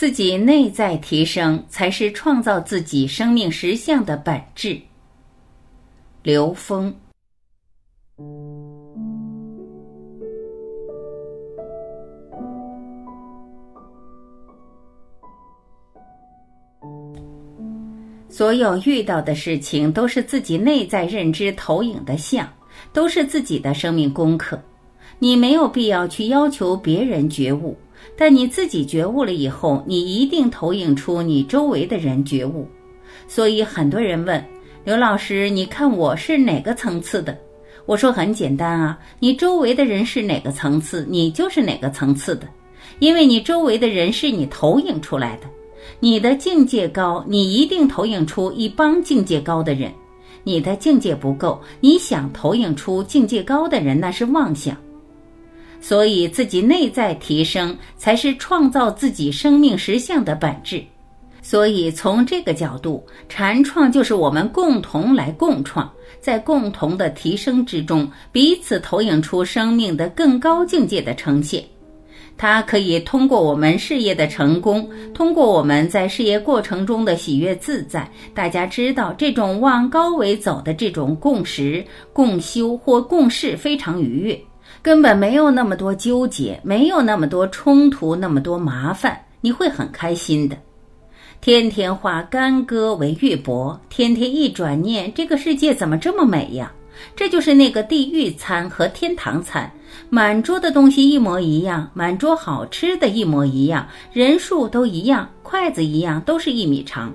自己内在提升，才是创造自己生命实相的本质。刘峰。所有遇到的事情，都是自己内在认知投影的像，都是自己的生命功课。你没有必要去要求别人觉悟，但你自己觉悟了以后，你一定投影出你周围的人觉悟。所以很多人问刘老师：“你看我是哪个层次的？”我说很简单啊，你周围的人是哪个层次，你就是哪个层次的，因为你周围的人是你投影出来的。你的境界高，你一定投影出一帮境界高的人；你的境界不够，你想投影出境界高的人，那是妄想。所以，自己内在提升，才是创造自己生命实相的本质。所以，从这个角度，禅创就是我们共同来共创，在共同的提升之中，彼此投影出生命的更高境界的呈现。它可以通过我们事业的成功，通过我们在事业过程中的喜悦自在，大家知道这种往高维走的这种共识、共修或共事非常愉悦，根本没有那么多纠结，没有那么多冲突，那么多麻烦，你会很开心的。天天化干戈为玉帛，天天一转念，这个世界怎么这么美呀？这就是那个地狱餐和天堂餐，满桌的东西一模一样，满桌好吃的一模一样，人数都一样，筷子一样，都是一米长，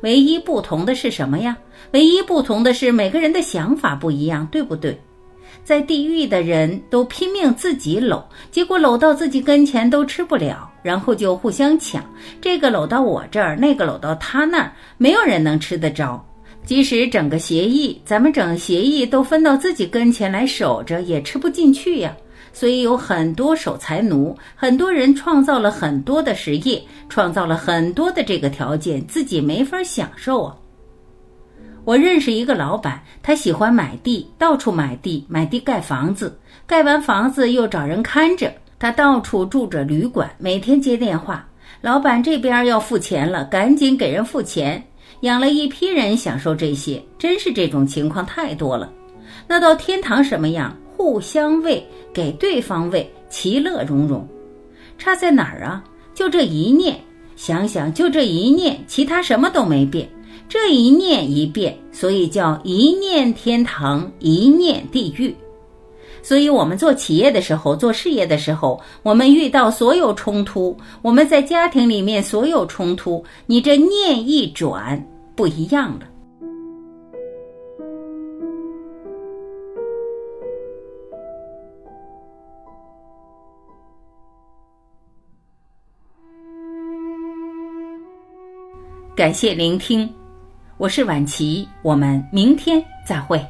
唯一不同的是什么呀？唯一不同的是每个人的想法不一样，对不对？在地狱的人都拼命自己搂，结果搂到自己跟前都吃不了，然后就互相抢，这个搂到我这儿，那个搂到他那儿，没有人能吃得着。即使整个协议，咱们整协议都分到自己跟前来守着，也吃不进去呀。所以有很多守财奴，很多人创造了很多的实业，创造了很多的这个条件，自己没法享受啊。我认识一个老板，他喜欢买地，到处买地，买地盖房子，盖完房子又找人看着，他到处住着旅馆，每天接电话，老板这边要付钱了，赶紧给人付钱。养了一批人享受这些，真是这种情况太多了。那到天堂什么样？互相喂，给对方喂，其乐融融。差在哪儿啊？就这一念，想想就这一念，其他什么都没变。这一念一变，所以叫一念天堂，一念地狱。所以，我们做企业的时候，做事业的时候，我们遇到所有冲突，我们在家庭里面所有冲突，你这念一转，不一样了。感谢聆听，我是晚琪，我们明天再会。